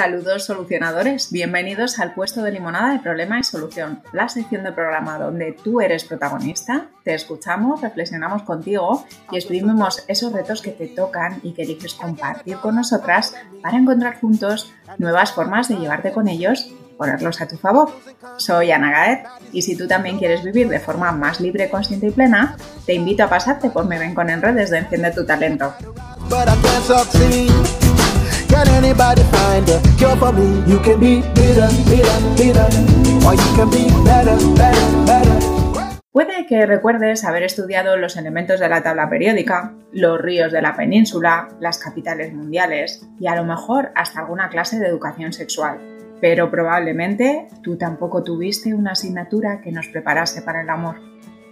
Saludos solucionadores, bienvenidos al puesto de limonada de problema y solución, la sección de programa donde tú eres protagonista, te escuchamos, reflexionamos contigo y exprimimos esos retos que te tocan y que eliges compartir con nosotras para encontrar juntos nuevas formas de llevarte con ellos y ponerlos a tu favor. Soy Ana Gaet y si tú también quieres vivir de forma más libre, consciente y plena, te invito a pasarte por Me con en redes de Enciende tu Talento. Puede que recuerdes haber estudiado los elementos de la tabla periódica, los ríos de la península, las capitales mundiales y a lo mejor hasta alguna clase de educación sexual. Pero probablemente tú tampoco tuviste una asignatura que nos preparase para el amor.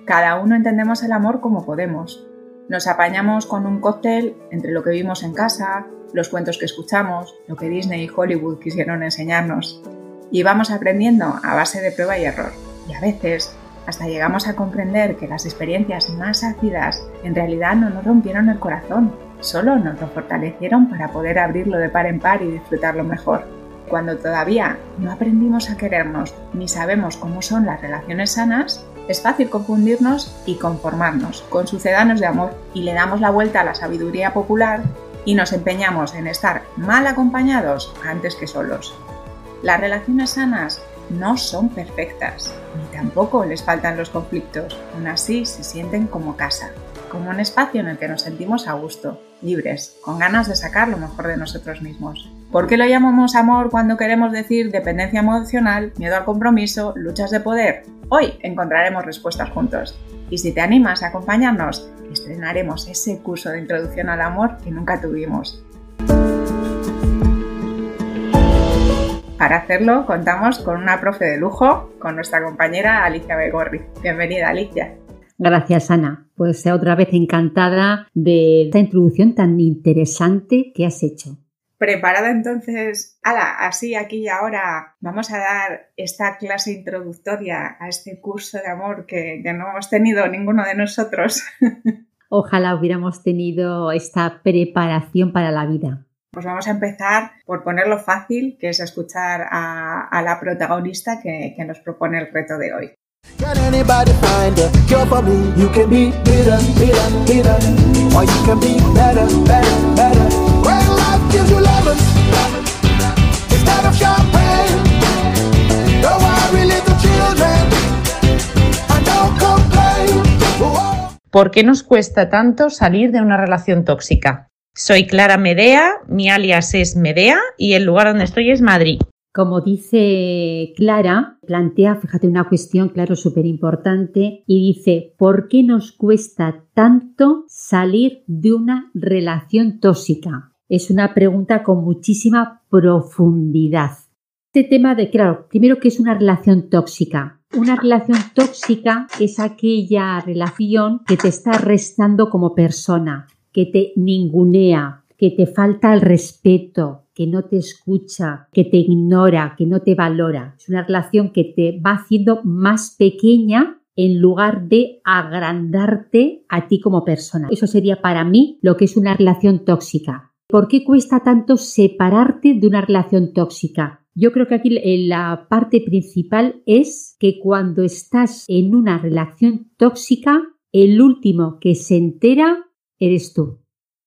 Cada uno entendemos el amor como podemos. Nos apañamos con un cóctel entre lo que vimos en casa, los cuentos que escuchamos, lo que Disney y Hollywood quisieron enseñarnos. Y vamos aprendiendo a base de prueba y error. Y a veces hasta llegamos a comprender que las experiencias más ácidas en realidad no nos rompieron el corazón, solo nos lo fortalecieron para poder abrirlo de par en par y disfrutarlo mejor. Cuando todavía no aprendimos a querernos ni sabemos cómo son las relaciones sanas, es fácil confundirnos y conformarnos con sucedanos de amor y le damos la vuelta a la sabiduría popular y nos empeñamos en estar mal acompañados antes que solos. Las relaciones sanas no son perfectas, ni tampoco les faltan los conflictos, aún así se sienten como casa, como un espacio en el que nos sentimos a gusto, libres, con ganas de sacar lo mejor de nosotros mismos. ¿Por qué lo llamamos amor cuando queremos decir dependencia emocional, miedo al compromiso, luchas de poder? Hoy encontraremos respuestas juntos. Y si te animas a acompañarnos, estrenaremos ese curso de introducción al amor que nunca tuvimos. Para hacerlo contamos con una profe de lujo, con nuestra compañera Alicia Begorri. Bienvenida Alicia. Gracias Ana, pues otra vez encantada de esta introducción tan interesante que has hecho. Preparada entonces, ala, así aquí y ahora vamos a dar esta clase introductoria a este curso de amor que, que no hemos tenido ninguno de nosotros. Ojalá hubiéramos tenido esta preparación para la vida. Pues vamos a empezar por ponerlo fácil, que es escuchar a, a la protagonista que, que nos propone el reto de hoy. ¿Por qué nos cuesta tanto salir de una relación tóxica? Soy Clara Medea, mi alias es Medea y el lugar donde estoy es Madrid. Como dice Clara, plantea, fíjate, una cuestión, claro, súper importante y dice, ¿por qué nos cuesta tanto salir de una relación tóxica? Es una pregunta con muchísima profundidad. Este tema de, claro, primero, ¿qué es una relación tóxica? Una relación tóxica es aquella relación que te está restando como persona, que te ningunea, que te falta el respeto, que no te escucha, que te ignora, que no te valora. Es una relación que te va haciendo más pequeña en lugar de agrandarte a ti como persona. Eso sería para mí lo que es una relación tóxica. ¿Por qué cuesta tanto separarte de una relación tóxica? Yo creo que aquí la parte principal es que cuando estás en una relación tóxica, el último que se entera eres tú.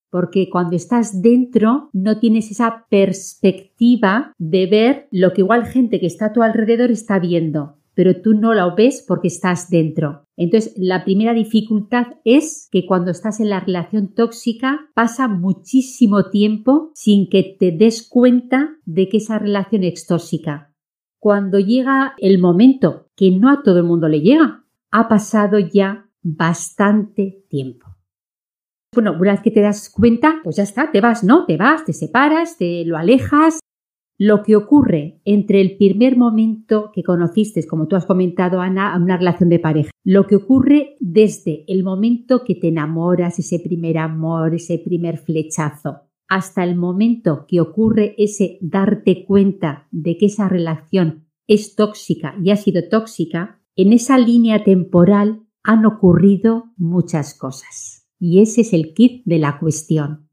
Porque cuando estás dentro no tienes esa perspectiva de ver lo que igual gente que está a tu alrededor está viendo pero tú no lo ves porque estás dentro. Entonces, la primera dificultad es que cuando estás en la relación tóxica pasa muchísimo tiempo sin que te des cuenta de que esa relación es tóxica. Cuando llega el momento, que no a todo el mundo le llega, ha pasado ya bastante tiempo. Bueno, una vez que te das cuenta, pues ya está, te vas, ¿no? Te vas, te separas, te lo alejas, lo que ocurre entre el primer momento que conociste, como tú has comentado, Ana, a una relación de pareja, lo que ocurre desde el momento que te enamoras, ese primer amor, ese primer flechazo, hasta el momento que ocurre ese darte cuenta de que esa relación es tóxica y ha sido tóxica, en esa línea temporal han ocurrido muchas cosas. Y ese es el kit de la cuestión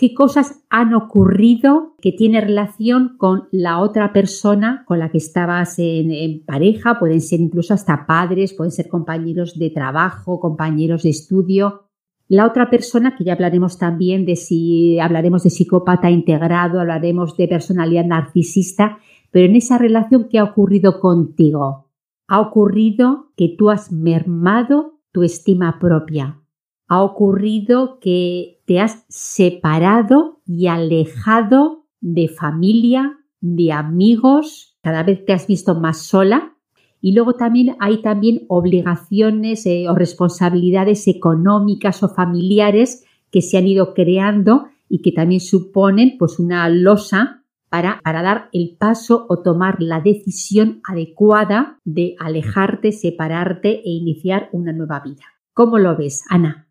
qué cosas han ocurrido que tiene relación con la otra persona con la que estabas en, pareja, pueden ser incluso hasta padres, pueden ser compañeros de trabajo, compañeros de estudio. La otra persona, que ya hablaremos también de si hablaremos de psicópata integrado, hablaremos de personalidad narcisista, pero en esa relación, ¿qué ha ocurrido contigo? Ha ocurrido que tú has mermado tu estima propia, ha ocurrido que te has separado y alejado de familia, de amigos, cada vez te has visto más sola. Y luego también hay también obligaciones eh, o responsabilidades económicas o familiares que se han ido creando y que también suponen pues una losa para, para dar el paso o tomar la decisión adecuada de alejarte, separarte e iniciar una nueva vida. ¿Cómo lo ves, Ana?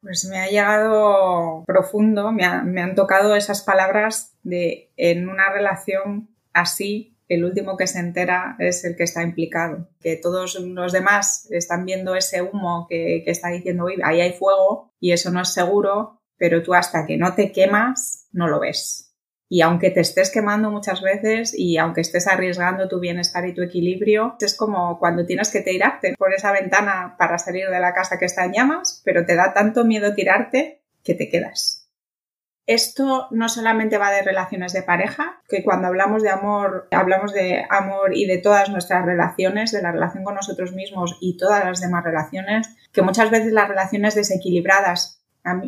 Pues me ha llegado profundo, me, han tocado esas palabras de en una relación así, el último que se entera es el que está implicado. Que todos los demás están viendo ese humo que, que está diciendo, ahí hay fuego y eso no es seguro, pero tú hasta que no te quemas no lo ves. Y aunque te estés quemando muchas veces y aunque estés arriesgando tu bienestar y tu equilibrio, es como cuando tienes que tirarte por esa ventana para salir de la casa que está en llamas, pero te da tanto miedo tirarte que te quedas. Esto no solamente va de relaciones de pareja, que cuando hablamos de amor, hablamos de amor y de todas nuestras relaciones, de la relación con nosotros mismos y todas las demás relaciones, que muchas veces las relaciones desequilibradas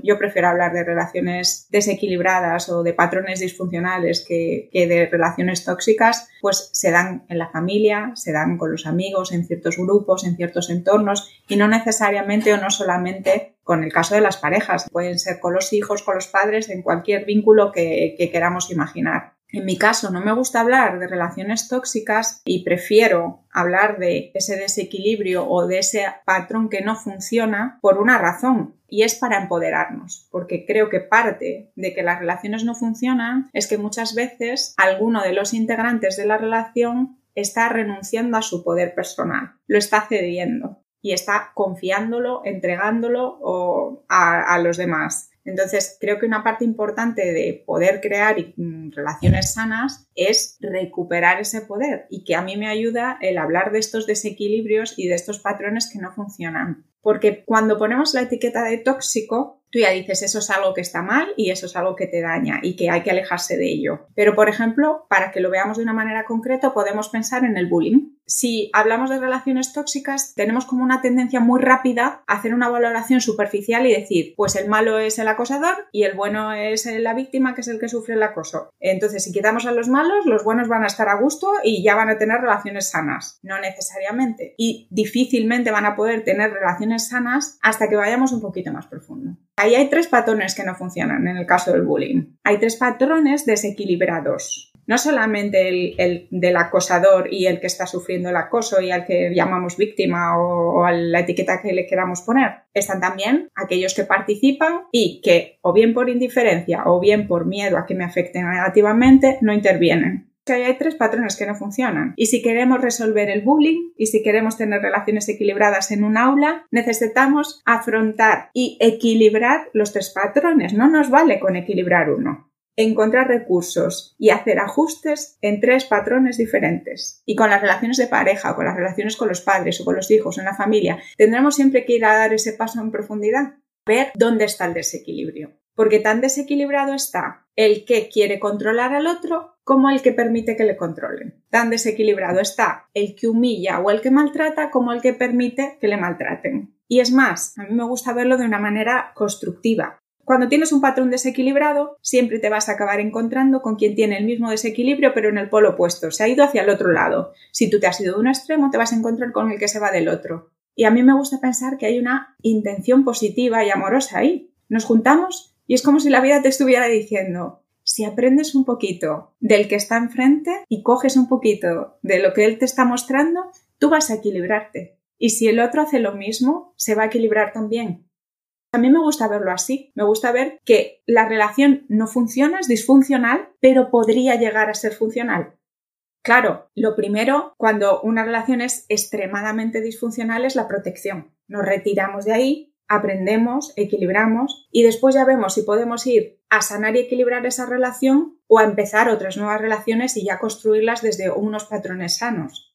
yo prefiero hablar de relaciones desequilibradas o de patrones disfuncionales que, que, de relaciones tóxicas, pues se dan en la familia, se dan con los amigos, en ciertos grupos, en ciertos entornos y no necesariamente o no solamente con el caso de las parejas. Pueden ser con los hijos, con los padres, en cualquier vínculo que, que queramos imaginar. En mi caso, no me gusta hablar de relaciones tóxicas y prefiero hablar de ese desequilibrio o de ese patrón que no funciona por una razón y es para empoderarnos, porque creo que parte de que las relaciones no funcionan es que muchas veces alguno de los integrantes de la relación está renunciando a su poder personal, lo está cediendo y está confiándolo, entregándolo a, a los demás. Entonces, creo que una parte importante de poder crear mm, relaciones sanas es recuperar ese poder y que a mí me ayuda el hablar de estos desequilibrios y de estos patrones que no funcionan. Porque cuando ponemos la etiqueta de tóxico, tú ya dices eso es algo que está mal y eso es algo que te daña y que hay que alejarse de ello. Pero, por ejemplo, para que lo veamos de una manera concreta, podemos pensar en el bullying. Si hablamos de relaciones tóxicas, tenemos como una tendencia muy rápida a hacer una valoración superficial y decir, pues el malo es el acosador y el bueno es la víctima, que es el que sufre el acoso. Entonces, si quitamos a los malos, los buenos van a estar a gusto y ya van a tener relaciones sanas. No necesariamente. Y difícilmente van a poder tener relaciones sanas hasta que vayamos un poquito más profundo. Ahí hay tres patrones que no funcionan en el caso del bullying. Hay tres patrones desequilibrados. No solamente el, del acosador y el que está sufriendo el acoso y al que llamamos víctima o, a la etiqueta que le queramos poner. Están también aquellos que participan y que o bien por indiferencia o bien por miedo a que me afecten negativamente no intervienen que hay tres patrones que no funcionan. Y si queremos resolver el bullying y si queremos tener relaciones equilibradas en un aula, necesitamos afrontar y equilibrar los tres patrones. No nos vale con equilibrar uno encontrar recursos y hacer ajustes en tres patrones diferentes. Y con las relaciones de pareja, con las relaciones con los padres o con los hijos en la familia, tendremos siempre que ir a dar ese paso en profundidad, ver dónde está el desequilibrio. Porque tan desequilibrado está el que quiere controlar al otro como el que permite que le controlen. Tan desequilibrado está el que humilla o el que maltrata como el que permite que le maltraten. Y es más, a mí me gusta verlo de una manera constructiva. Cuando tienes un patrón desequilibrado, siempre te vas a acabar encontrando con quien tiene el mismo desequilibrio pero en el polo opuesto, se ha ido hacia el otro lado. Si tú te has ido de un extremo, te vas a encontrar con el que se va del otro. Y a mí me gusta pensar que hay una intención positiva y amorosa ahí. Nos juntamos y es como si la vida te estuviera diciendo, si aprendes un poquito del que está enfrente y coges un poquito de lo que él te está mostrando, tú vas a equilibrarte. Y si el otro hace lo mismo, se va a equilibrar también. A mí me gusta verlo así. Me gusta ver que la relación no funciona, es disfuncional, pero podría llegar a ser funcional. Claro, lo primero, cuando una relación es extremadamente disfuncional, es la protección. Nos retiramos de ahí aprendemos, equilibramos y después ya vemos si podemos ir a sanar y equilibrar esa relación o a empezar otras nuevas relaciones y ya construirlas desde unos patrones sanos.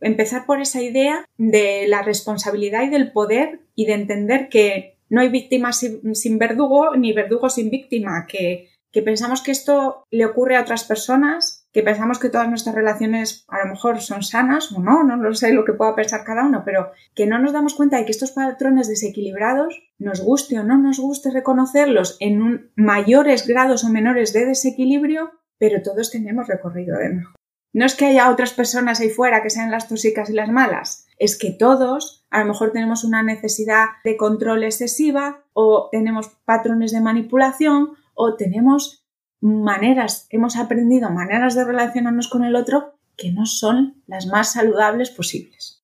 Empezar por esa idea de la responsabilidad y del poder y de entender que no hay víctima sin, verdugo ni verdugo sin víctima, que, que pensamos que esto le ocurre a otras personas que pensamos que todas nuestras relaciones a lo mejor son sanas o no, no sé lo que pueda pensar cada uno, pero que no nos damos cuenta de que estos patrones desequilibrados, nos guste o no nos guste reconocerlos en mayores grados o menores de desequilibrio, pero todos tenemos recorrido de mejor. No es que haya otras personas ahí fuera que sean las tóxicas y las malas, es que todos a lo mejor tenemos una necesidad de control excesiva o tenemos patrones de manipulación o tenemos maneras, hemos aprendido maneras de relacionarnos con el otro que no son las más saludables posibles.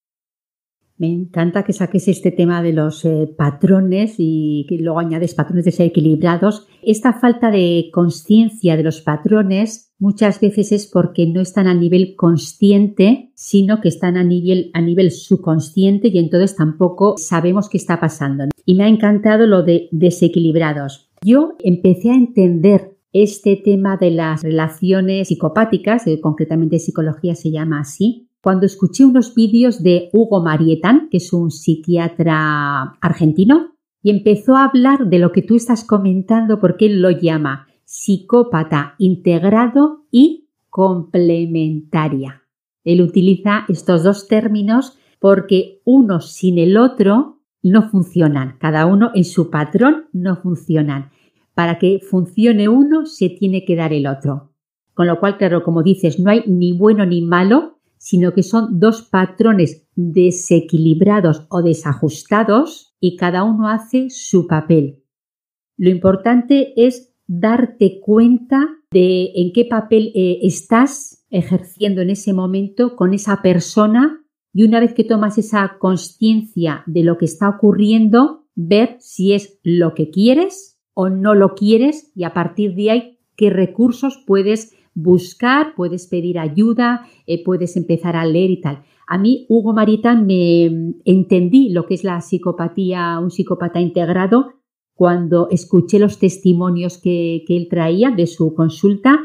Me encanta que saques este tema de los eh, patrones y que luego añades patrones desequilibrados. Esta falta de conciencia de los patrones muchas veces es porque no están a nivel consciente, sino que están a nivel, a nivel subconsciente y entonces tampoco sabemos qué está pasando. Y me ha encantado lo de desequilibrados. Yo empecé a entender este tema de las relaciones psicopáticas, eh, concretamente psicología se llama así, cuando escuché unos vídeos de Hugo Marietan, que es un psiquiatra argentino, y empezó a hablar de lo que tú estás comentando porque él lo llama psicópata integrado y complementaria. Él utiliza estos dos términos porque uno sin el otro no funcionan, cada uno en su patrón no funcionan para que funcione uno se tiene que dar el otro. Con lo cual, claro, como dices, no hay ni bueno ni malo, sino que son dos patrones desequilibrados o desajustados y cada uno hace su papel. Lo importante es darte cuenta de en qué papel eh, estás ejerciendo en ese momento con esa persona y una vez que tomas esa conciencia de lo que está ocurriendo, ver si es lo que quieres o no lo quieres y a partir de ahí qué recursos puedes buscar, puedes pedir ayuda, eh, puedes empezar a leer y tal. A mí, Hugo Marita, me entendí lo que es la psicopatía, un psicópata integrado, cuando escuché los testimonios que, que él traía de su consulta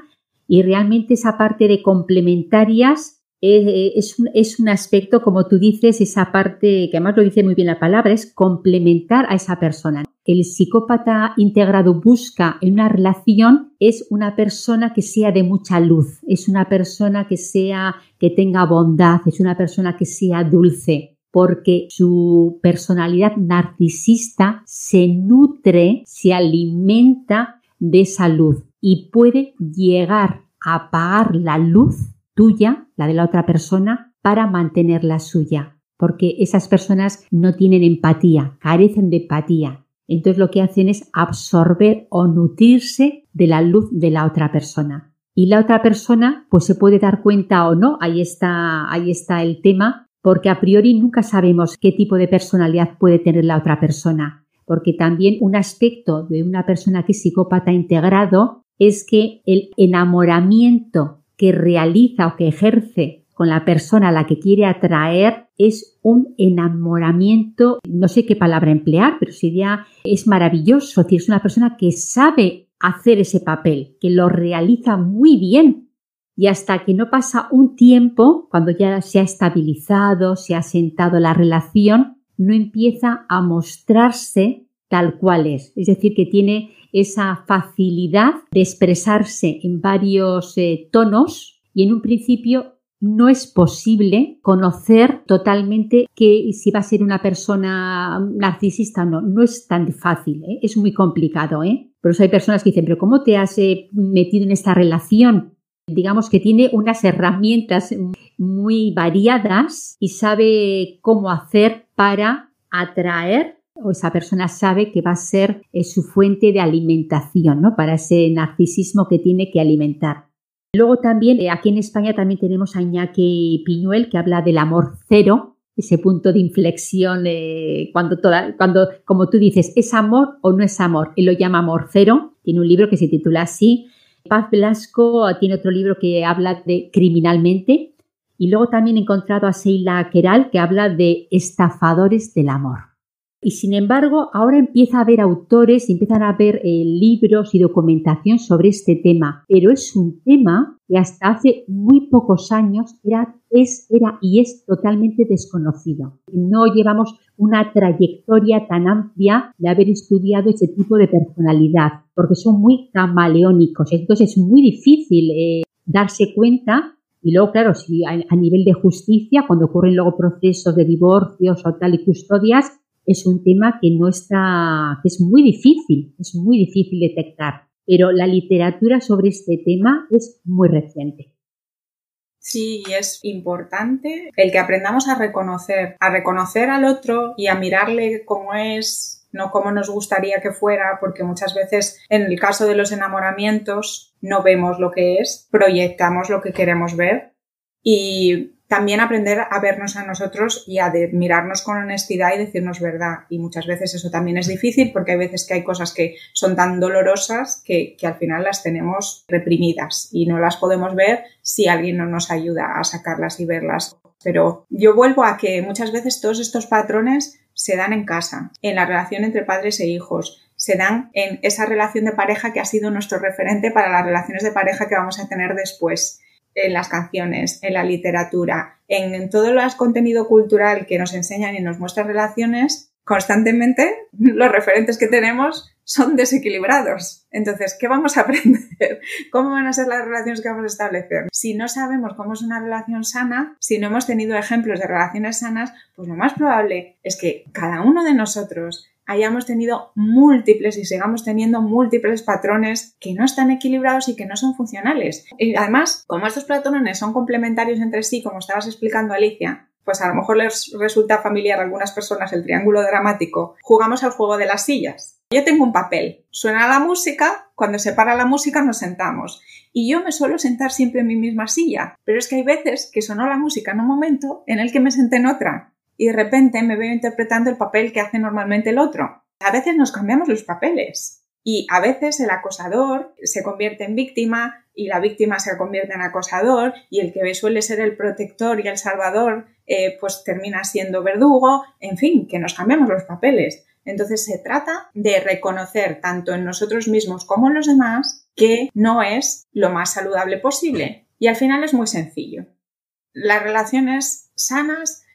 y realmente esa parte de complementarias eh, es, un, es, un, aspecto, como tú dices, esa parte, que además lo dice muy bien la palabra, es complementar a esa persona. El psicópata integrado busca en una relación es una persona que sea de mucha luz, es una persona que sea, que tenga bondad, es una persona que sea dulce, porque su personalidad narcisista se nutre, se alimenta de esa luz y puede llegar a apagar la luz tuya, la de la otra persona, para mantener la suya. Porque esas personas no tienen empatía, carecen de empatía. Entonces lo que hacen es absorber o nutrirse de la luz de la otra persona. Y la otra persona, pues se puede dar cuenta o no, ahí está, ahí está el tema, porque a priori nunca sabemos qué tipo de personalidad puede tener la otra persona. Porque también un aspecto de una persona que es psicópata integrado es que el enamoramiento que realiza o que ejerce con la persona a la que quiere atraer es un enamoramiento, no sé qué palabra emplear, pero sería, es maravilloso, es decir, es una persona que sabe hacer ese papel, que lo realiza muy bien. Y hasta que no pasa un tiempo, cuando ya se ha estabilizado, se ha sentado la relación, no empieza a mostrarse tal cual es. Es decir, que tiene esa facilidad de expresarse en varios eh, tonos y en un principio no es posible conocer totalmente que si va a ser una persona narcisista o no. No es tan fácil, ¿eh? es muy complicado. ¿eh? Por eso hay personas que dicen, pero ¿cómo te has eh, metido en esta relación? Digamos que tiene unas herramientas muy variadas y sabe cómo hacer para atraer o esa persona sabe que va a ser eh, su fuente de alimentación, ¿no? Para ese narcisismo que tiene que alimentar. Luego también, eh, aquí en España también tenemos a Iñaki Piñuel que habla del amor cero, ese punto de inflexión eh, cuando, toda, cuando, como tú dices, ¿es amor o no es amor? Él lo llama amor cero, tiene un libro que se titula así. Paz Velasco tiene otro libro que habla de criminalmente. Y luego también he encontrado a Seila Keral que habla de estafadores del amor. Y sin embargo, ahora empieza a haber autores, empiezan a haber eh, libros y documentación sobre este tema, pero es un tema que hasta hace muy pocos años era, es, era y es totalmente desconocido. No llevamos una trayectoria tan amplia de haber estudiado ese tipo de personalidad, porque son muy camaleónicos, entonces es muy difícil eh, darse cuenta. Y luego, claro, si a, nivel de justicia, cuando ocurren luego procesos de divorcios o tal y custodias, es un tema que no está, que es muy difícil, es muy difícil detectar. Pero la literatura sobre este tema es muy reciente. Sí, es importante el que aprendamos a reconocer, a reconocer al otro y a mirarle como es, no como nos gustaría que fuera, porque muchas veces en el caso de los enamoramientos no vemos lo que es, proyectamos lo que queremos ver y también aprender a vernos a nosotros y a mirarnos con honestidad y decirnos verdad. Y muchas veces eso también es difícil porque hay veces que hay cosas que son tan dolorosas que, que, al final las tenemos reprimidas y no las podemos ver si alguien no nos ayuda a sacarlas y verlas. Pero yo vuelvo a que muchas veces todos estos patrones se dan en casa, en la relación entre padres e hijos, se dan en esa relación de pareja que ha sido nuestro referente para las relaciones de pareja que vamos a tener después en las canciones, en la literatura, en, todo el contenido cultural que nos enseñan y nos muestran relaciones, constantemente los referentes que tenemos son desequilibrados. Entonces, ¿qué vamos a aprender? ¿Cómo van a ser las relaciones que vamos a establecer? Si no sabemos cómo es una relación sana, si no hemos tenido ejemplos de relaciones sanas, pues lo más probable es que cada uno de nosotros hayamos tenido múltiples y sigamos teniendo múltiples patrones que no están equilibrados y que no son funcionales. Y además, como estos patrones son complementarios entre sí, como estabas explicando Alicia, pues a lo mejor les resulta familiar a algunas personas el triángulo dramático, jugamos al juego de las sillas. Yo tengo un papel, suena la música, cuando se para la música nos sentamos. Y yo me suelo sentar siempre en mi misma silla, pero es que hay veces que sonó la música en un momento en el que me senté en otra y de repente me veo interpretando el papel que hace normalmente el otro. A veces nos cambiamos los papeles y a veces el acosador se convierte en víctima y la víctima se convierte en acosador y el que suele ser el protector y el salvador eh, pues termina siendo verdugo, en fin, que nos cambiamos los papeles. Entonces se trata de reconocer tanto en nosotros mismos como en los demás que no es lo más saludable posible. Y al final es muy sencillo. Las relaciones sanas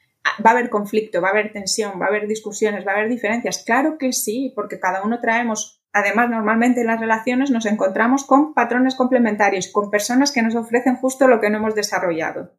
va a haber conflicto, va a haber tensión, va a haber discusiones, va a haber diferencias. Claro que sí, porque cada uno traemos, además normalmente en las relaciones nos encontramos con patrones complementarios, con personas que nos ofrecen justo lo que no hemos desarrollado.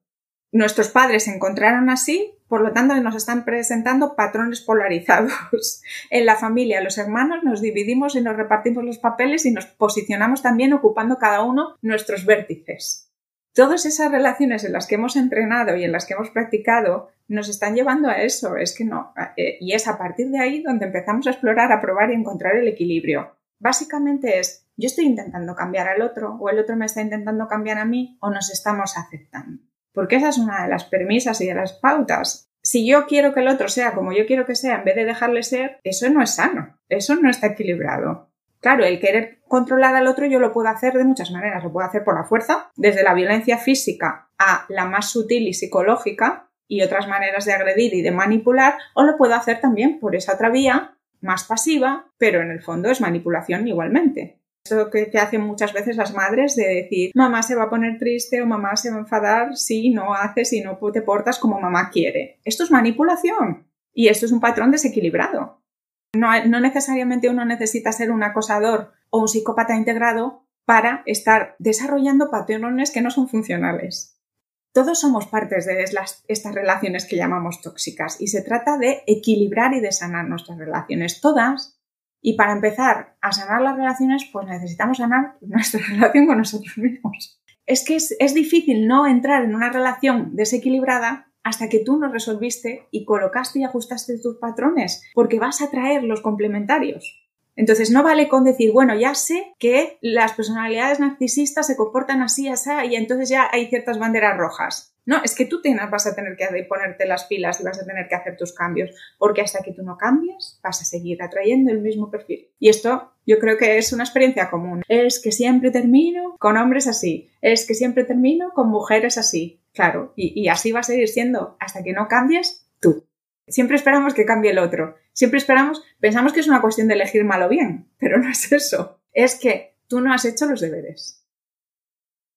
Nuestros padres se encontraron así, por lo tanto nos están presentando patrones polarizados. En la familia, los hermanos nos dividimos y nos repartimos los papeles y nos posicionamos también ocupando cada uno nuestros vértices. Todas esas relaciones en las que hemos entrenado y en las que hemos practicado nos están llevando a eso, es que no, eh, y es a partir de ahí donde empezamos a explorar, a probar y encontrar el equilibrio. Básicamente es, yo estoy intentando cambiar al otro o el otro me está intentando cambiar a mí o nos estamos aceptando. Porque esa es una de las premisas y de las pautas. Si yo quiero que el otro sea como yo quiero que sea en vez de dejarle ser, eso no es sano, eso no está equilibrado. Claro, el querer controlar al otro yo lo puedo hacer de muchas maneras. Lo puedo hacer por la fuerza, desde la violencia física a la más sutil y psicológica, y otras maneras de agredir y de manipular, o lo puedo hacer también por esa otra vía, más pasiva, pero en el fondo es manipulación igualmente. Eso que, hacen muchas veces las madres de decir, mamá se va a poner triste o mamá se va a enfadar si no haces, y no te portas como mamá quiere. Esto es manipulación y esto es un patrón desequilibrado. No, no necesariamente uno necesita ser un acosador o un psicópata integrado para estar desarrollando patrones que no son funcionales. Todos somos partes de estas relaciones que llamamos tóxicas y se trata de equilibrar y de sanar nuestras relaciones todas. Y para empezar a sanar las relaciones, pues necesitamos sanar nuestra relación con nosotros mismos. Es que es, es difícil no entrar en una relación desequilibrada hasta que tú no resolviste y colocaste y ajustaste tus patrones, porque vas a traer los complementarios. Entonces no vale con decir, bueno, ya sé que las personalidades narcisistas se comportan así, así, y entonces ya hay ciertas banderas rojas. No, es que tú vas a tener que ponerte las pilas y vas a tener que hacer tus cambios, porque hasta que tú no cambies vas a seguir atrayendo el mismo perfil. Y esto yo creo que es una experiencia común. Es que siempre termino con hombres así, es que siempre termino con mujeres así. Claro, y así va a seguir siendo hasta que no cambies tú. Siempre esperamos que cambie el otro. Siempre esperamos, pensamos que es una cuestión de elegir mal o bien, pero no es eso. Es que tú no has hecho los deberes.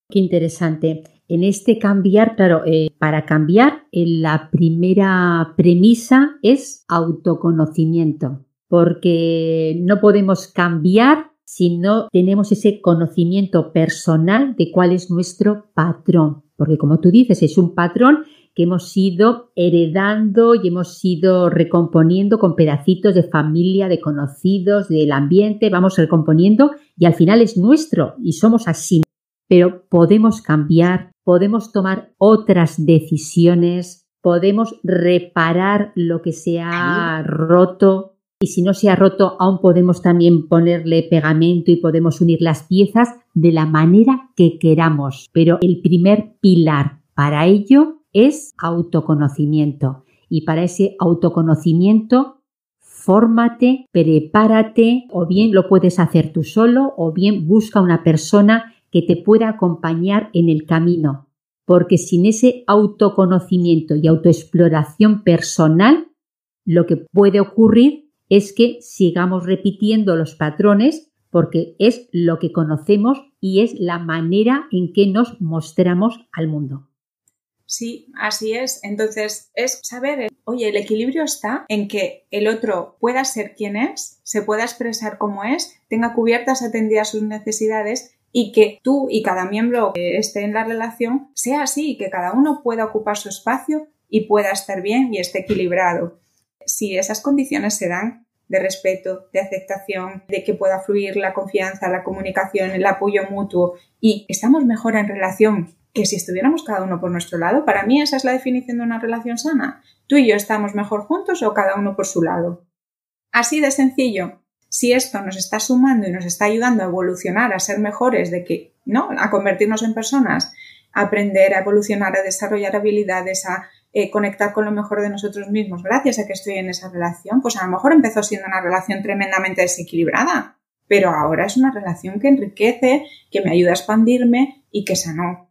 Qué interesante. En este cambiar, claro, eh, para cambiar, eh, la primera premisa es autoconocimiento, porque no podemos cambiar si no tenemos ese conocimiento personal de cuál es nuestro patrón, porque como tú dices, es un patrón que hemos ido heredando y hemos ido recomponiendo con pedacitos de familia, de conocidos, del ambiente, vamos recomponiendo y al final es nuestro y somos así pero podemos cambiar, podemos tomar otras decisiones, podemos reparar lo que se ha roto y si no se ha roto aún podemos también ponerle pegamento y podemos unir las piezas de la manera que queramos. Pero el primer pilar para ello es autoconocimiento y para ese autoconocimiento fórmate, prepárate o bien lo puedes hacer tú solo o bien busca una persona que te pueda acompañar en el camino, porque sin ese autoconocimiento y autoexploración personal, lo que puede ocurrir es que sigamos repitiendo los patrones porque es lo que conocemos y es la manera en que nos mostramos al mundo. Sí, así es. Entonces, es saber, oye, el equilibrio está en que el otro pueda ser quien es, se pueda expresar como es, tenga cubiertas, atendidas sus necesidades y que tú y cada miembro que esté en la relación sea así, que cada uno pueda ocupar su espacio y pueda estar bien y esté equilibrado. Si esas condiciones se dan de respeto, de aceptación, de que pueda fluir la confianza, la comunicación, el apoyo mutuo y estamos mejor en relación que si estuviéramos cada uno por nuestro lado, para mí esa es la definición de una relación sana. Tú y yo estamos mejor juntos o cada uno por su lado. Así de sencillo si esto nos está sumando y nos está ayudando a evolucionar, a ser mejores, de que, ¿no? A convertirnos en personas, a aprender, a evolucionar, a desarrollar habilidades, a eh, conectar con lo mejor de nosotros mismos, gracias a que estoy en esa relación, pues a lo mejor empezó siendo una relación tremendamente desequilibrada, pero ahora es una relación que enriquece, que me ayuda a expandirme y que sanó.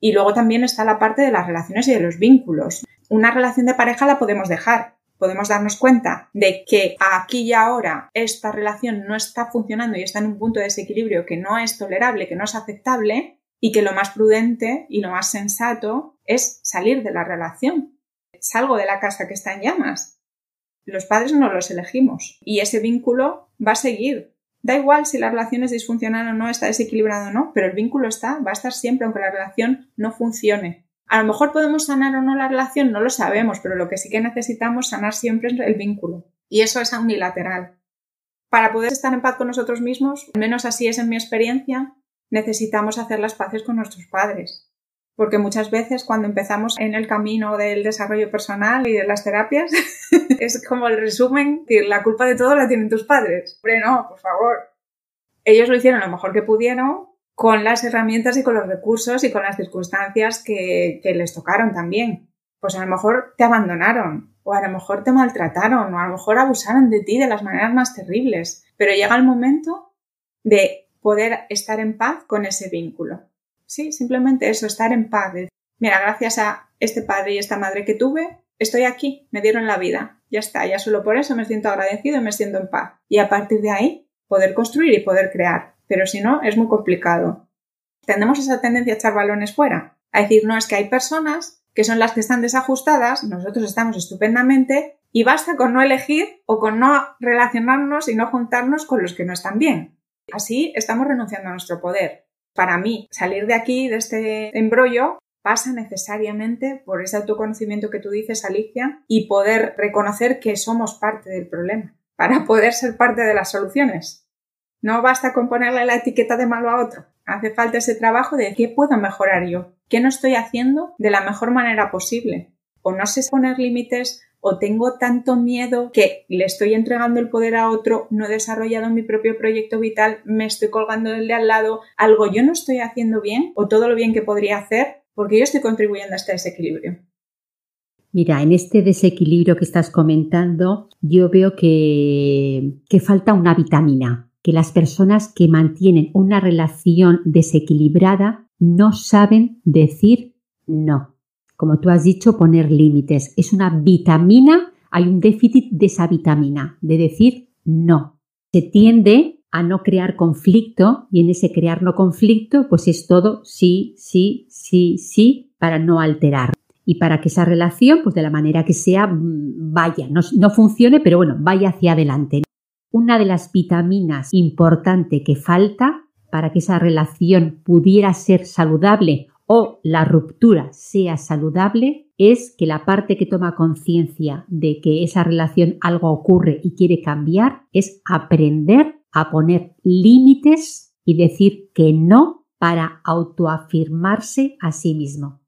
Y luego también está la parte de las relaciones y de los vínculos. Una relación de pareja la podemos dejar, podemos darnos cuenta de que aquí y ahora esta relación no está funcionando y está en un punto de desequilibrio que no es tolerable, que no es aceptable y que lo más prudente y lo más sensato es salir de la relación. Salgo de la casa que está en llamas. Los padres no los elegimos y ese vínculo va a seguir. Da igual si la relación es disfuncional o no, está desequilibrada o no, pero el vínculo está, va a estar siempre aunque la relación no funcione. A lo mejor podemos sanar o no la relación, no lo sabemos, pero lo que sí que necesitamos sanar siempre es el vínculo. Y eso es unilateral. Para poder estar en paz con nosotros mismos, al menos así es en mi experiencia, necesitamos hacer las paces con nuestros padres. Porque muchas veces cuando empezamos en el camino del desarrollo personal y de las terapias, es como el resumen que la culpa de todo la tienen tus padres. Hombre, no, por favor. Ellos lo hicieron lo mejor que pudieron, con las herramientas y con los recursos y con las circunstancias que, les tocaron también. Pues a lo mejor te abandonaron, o a lo mejor te maltrataron, o a lo mejor abusaron de ti de las maneras más terribles. Pero llega el momento de poder estar en paz con ese vínculo. Sí, simplemente eso, estar en paz. Mira, gracias a este padre y esta madre que tuve, estoy aquí, me dieron la vida. Ya está, ya solo por eso me siento agradecido y me siento en paz. Y a partir de ahí, poder construir y poder crear pero si no, es muy complicado. Tenemos esa tendencia a echar balones fuera, a decir, no, es que hay personas que son las que están desajustadas, nosotros estamos estupendamente y basta con no elegir o con no relacionarnos y no juntarnos con los que no están bien. Así estamos renunciando a nuestro poder. Para mí, salir de aquí, de este embrollo, pasa necesariamente por ese autoconocimiento que tú dices, Alicia, y poder reconocer que somos parte del problema, para poder ser parte de las soluciones. No basta con ponerle la etiqueta de malo a otro. Hace falta ese trabajo de qué puedo mejorar yo, qué no estoy haciendo de la mejor manera posible. O no sé poner límites, o tengo tanto miedo que le estoy entregando el poder a otro, no he desarrollado mi propio proyecto vital, me estoy colgando del de al lado, algo yo no estoy haciendo bien o todo lo bien que podría hacer porque yo estoy contribuyendo a este desequilibrio. Mira, en este desequilibrio que estás comentando, yo veo que, que falta una vitamina que las personas que mantienen una relación desequilibrada no saben decir no. Como tú has dicho, poner límites. Es una vitamina, hay un déficit de esa vitamina, de decir no. Se tiende a no crear conflicto y en ese crear no conflicto pues es todo sí, sí, sí, sí para no alterar y para que esa relación pues de la manera que sea mm, vaya, no, no funcione pero bueno, vaya hacia adelante. Una de las vitaminas importante que falta para que esa relación pudiera ser saludable o la ruptura sea saludable es que la parte que toma conciencia de que esa relación algo ocurre y quiere cambiar es aprender a poner límites y decir que no para autoafirmarse a sí mismo.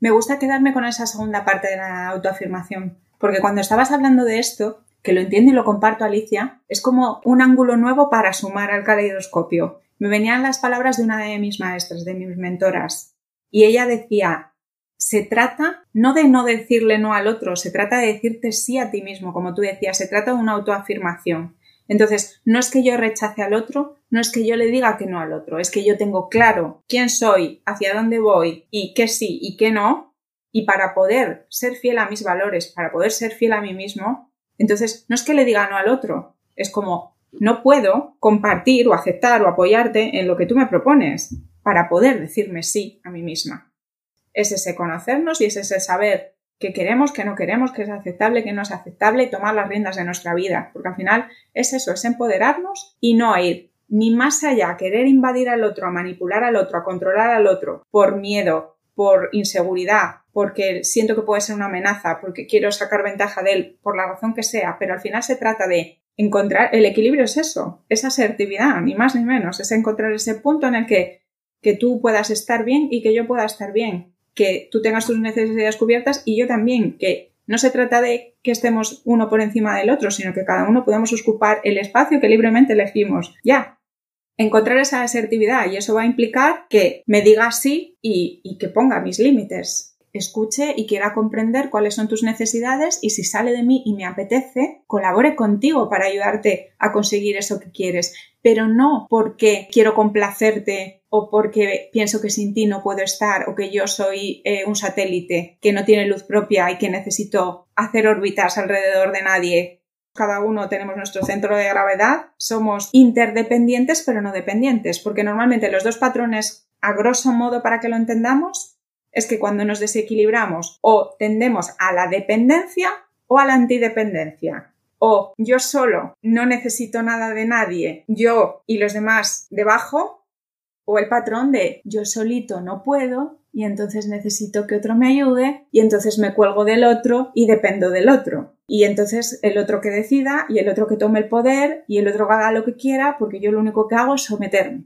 Me gusta quedarme con esa segunda parte de la autoafirmación, porque cuando estabas hablando de esto, que lo entiendo y lo comparto Alicia, es como un ángulo nuevo para sumar al caleidoscopio. Me venían las palabras de una de mis maestras, de mis mentoras, y ella decía, se trata no de no decirle no al otro, se trata de decirte sí a ti mismo, como tú decías, se trata de una autoafirmación. Entonces, no es que yo rechace al otro, no es que yo le diga que no al otro, es que yo tengo claro quién soy, hacia dónde voy y qué sí y qué no, y para poder ser fiel a mis valores, para poder ser fiel a mí mismo, entonces no es que le diga no al otro, es como no puedo compartir o aceptar o apoyarte en lo que tú me propones para poder decirme sí a mí misma. Es ese conocernos y es ese saber qué queremos, qué no queremos, qué es aceptable, qué no es aceptable y tomar las riendas de nuestra vida. Porque al final es eso, es empoderarnos y no ir ni más allá, a querer invadir al otro, a manipular al otro, a controlar al otro por miedo, por inseguridad, porque siento que puede ser una amenaza, porque quiero sacar ventaja de él, por la razón que sea, pero al final se trata de encontrar el equilibrio es eso, esa asertividad, ni más ni menos, es encontrar ese punto en el que que tú puedas estar bien y que yo pueda estar bien, que tú tengas tus necesidades cubiertas y yo también, que no se trata de que estemos uno por encima del otro, sino que cada uno podamos ocupar el espacio que libremente elegimos. Ya. Encontrar esa asertividad y eso va a implicar que me diga sí y, y que ponga mis límites escuche y quiera comprender cuáles son tus necesidades y si sale de mí y me apetece, colabore contigo para ayudarte a conseguir eso que quieres, pero no porque quiero complacerte o porque pienso que sin ti no puedo estar o que yo soy eh, un satélite que no tiene luz propia y que necesito hacer órbitas alrededor de nadie. Cada uno tenemos nuestro centro de gravedad, somos interdependientes pero no dependientes, porque normalmente los dos patrones, a grosso modo para que lo entendamos, es que cuando nos desequilibramos o tendemos a la dependencia o a la antidependencia. O yo solo no necesito nada de nadie, yo y los demás debajo, o el patrón de yo solito no puedo y entonces necesito que otro me ayude y entonces me cuelgo del otro y dependo del otro. Y entonces el otro que decida y el otro que tome el poder y el otro haga lo que quiera porque yo lo único que hago es someterme.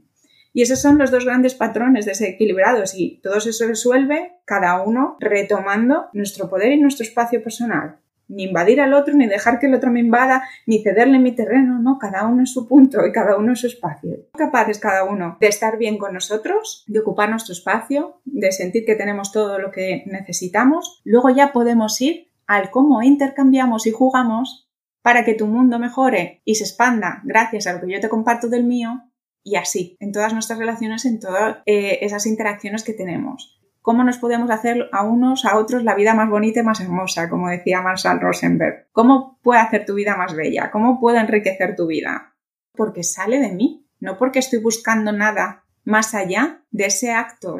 Y esos son los dos grandes patrones desequilibrados y todo eso se resuelve cada uno retomando nuestro poder y nuestro espacio personal. Ni invadir al otro, ni dejar que el otro me invada, ni cederle mi terreno, no, cada uno en su punto y cada uno en su espacio. Capaces cada uno de estar bien con nosotros, de ocupar nuestro espacio, de sentir que tenemos todo lo que necesitamos. Luego ya podemos ir al cómo intercambiamos y jugamos para que tu mundo mejore y se expanda gracias a lo que yo te comparto del mío y así, en todas nuestras relaciones, en todas eh, esas interacciones que tenemos. ¿Cómo nos podemos hacer a unos, a otros la vida más bonita y más hermosa, como decía Marshall Rosenberg? ¿Cómo puede hacer tu vida más bella? ¿Cómo puedo enriquecer tu vida? Porque sale de mí, no porque estoy buscando nada más allá de ese acto.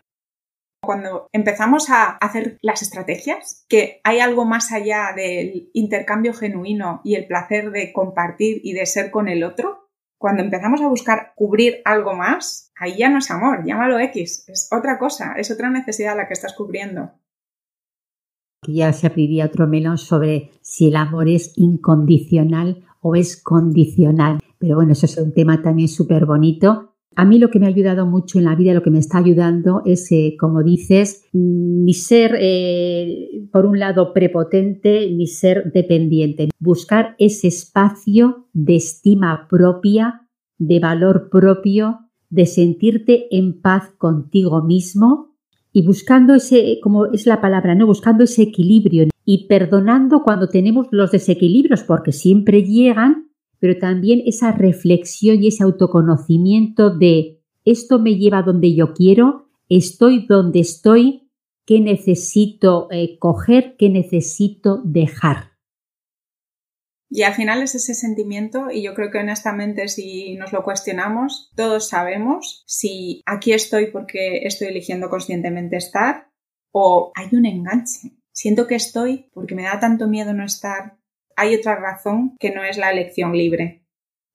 Cuando empezamos a hacer las estrategias, que hay algo más allá del intercambio genuino y el placer de compartir y de ser con el otro, cuando empezamos a buscar cubrir algo más, ahí ya no es amor, llámalo X, es otra cosa, es otra necesidad la que estás cubriendo. Aquí ya se abriría otro melón sobre si el amor es incondicional o es condicional. Pero bueno, eso es un tema también súper bonito a mí lo que me ha ayudado mucho en la vida, lo que me está ayudando es, eh, como dices, ni ser, eh, por un lado, prepotente, ni ser dependiente. Buscar ese espacio de estima propia, de valor propio, de sentirte en paz contigo mismo y buscando ese, como es la palabra, ¿no? Buscando ese equilibrio y perdonando cuando tenemos los desequilibrios, porque siempre llegan pero también esa reflexión y ese autoconocimiento de esto me lleva donde yo quiero, estoy donde estoy, qué necesito eh, coger, qué necesito dejar. Y al final es ese sentimiento y yo creo que honestamente si nos lo cuestionamos, todos sabemos si aquí estoy porque estoy eligiendo conscientemente estar o hay un enganche. Siento que estoy porque me da tanto miedo no estar. Hay otra razón que no es la elección libre.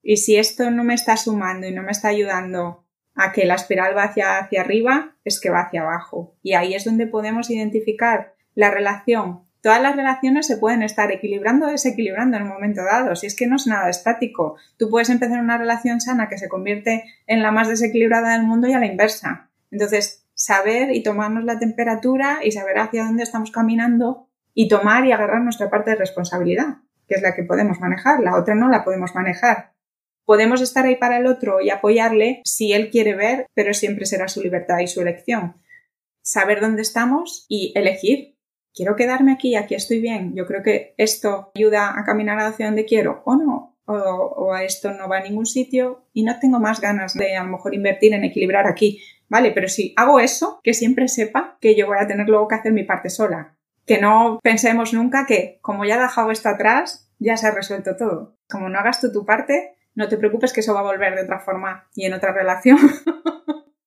Y si esto no me está sumando y no me está ayudando a que la espiral va hacia, hacia arriba, es que va hacia abajo. Y ahí es donde podemos identificar la relación. Todas las relaciones se pueden estar equilibrando o desequilibrando en un momento dado. Si es que no es nada estático. Tú puedes empezar una relación sana que se convierte en la más desequilibrada del mundo y a la inversa. Entonces, saber y tomarnos la temperatura y saber hacia dónde estamos caminando y tomar y agarrar nuestra parte de responsabilidad, que es la que podemos manejar. La otra no la podemos manejar. Podemos estar ahí para el otro y apoyarle si él quiere ver, pero siempre será su libertad y su elección. Saber dónde estamos y elegir. Quiero quedarme aquí, aquí estoy bien. Yo creo que esto ayuda a caminar hacia donde quiero o no. O, o, a esto no va a ningún sitio y no tengo más ganas de a lo mejor invertir en equilibrar aquí. Vale, pero si hago eso, que siempre sepa que yo voy a tener luego que hacer mi parte sola. Que no pensemos nunca que como ya he dejado esto atrás, ya se ha resuelto todo. Como no hagas tú tu parte, no te preocupes que eso va a volver de otra forma y en otra relación.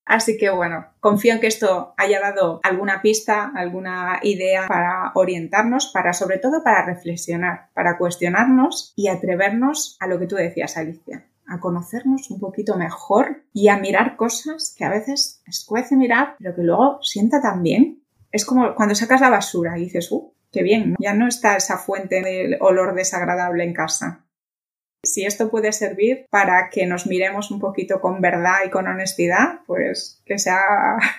Así que bueno, confío en que esto haya dado alguna pista, alguna idea para orientarnos, para sobre todo para reflexionar, para cuestionarnos y atrevernos a lo que tú decías, Alicia, a conocernos un poquito mejor y a mirar cosas que a veces escuece mirar, pero que luego sienta tan bien. Es como cuando sacas la basura y dices, uh, qué bien, ya no está esa fuente de olor desagradable en casa. Si esto puede servir para que nos miremos un poquito con verdad y con honestidad, pues que sea,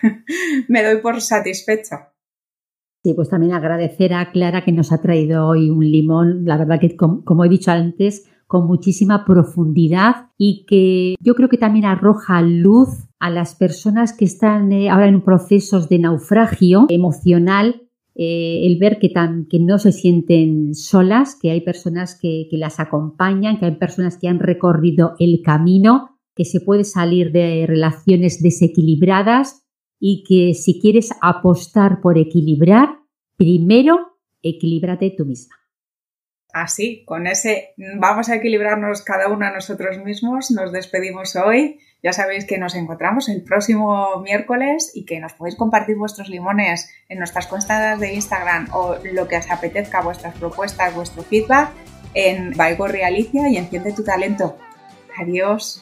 me doy por satisfecha. Sí, pues también agradecer a Clara que nos ha traído hoy un limón, la verdad que como he dicho antes, con muchísima profundidad y que yo creo que también arroja luz a las personas que están eh, ahora en procesos de naufragio emocional eh, el ver que, que, no se sienten solas, que hay personas que, que, las acompañan, que hay personas que han recorrido el camino, que se puede salir de relaciones desequilibradas y que si quieres apostar por equilibrar, primero equilíbrate tú misma. Así, con ese vamos a equilibrarnos cada uno a nosotros mismos, nos despedimos hoy. Ya sabéis que nos encontramos el próximo miércoles y que nos podéis compartir vuestros limones en nuestras cuentas de Instagram o lo que os apetezca, vuestras propuestas, vuestro feedback en Baigo Realicia y Enciende tu talento. Adiós.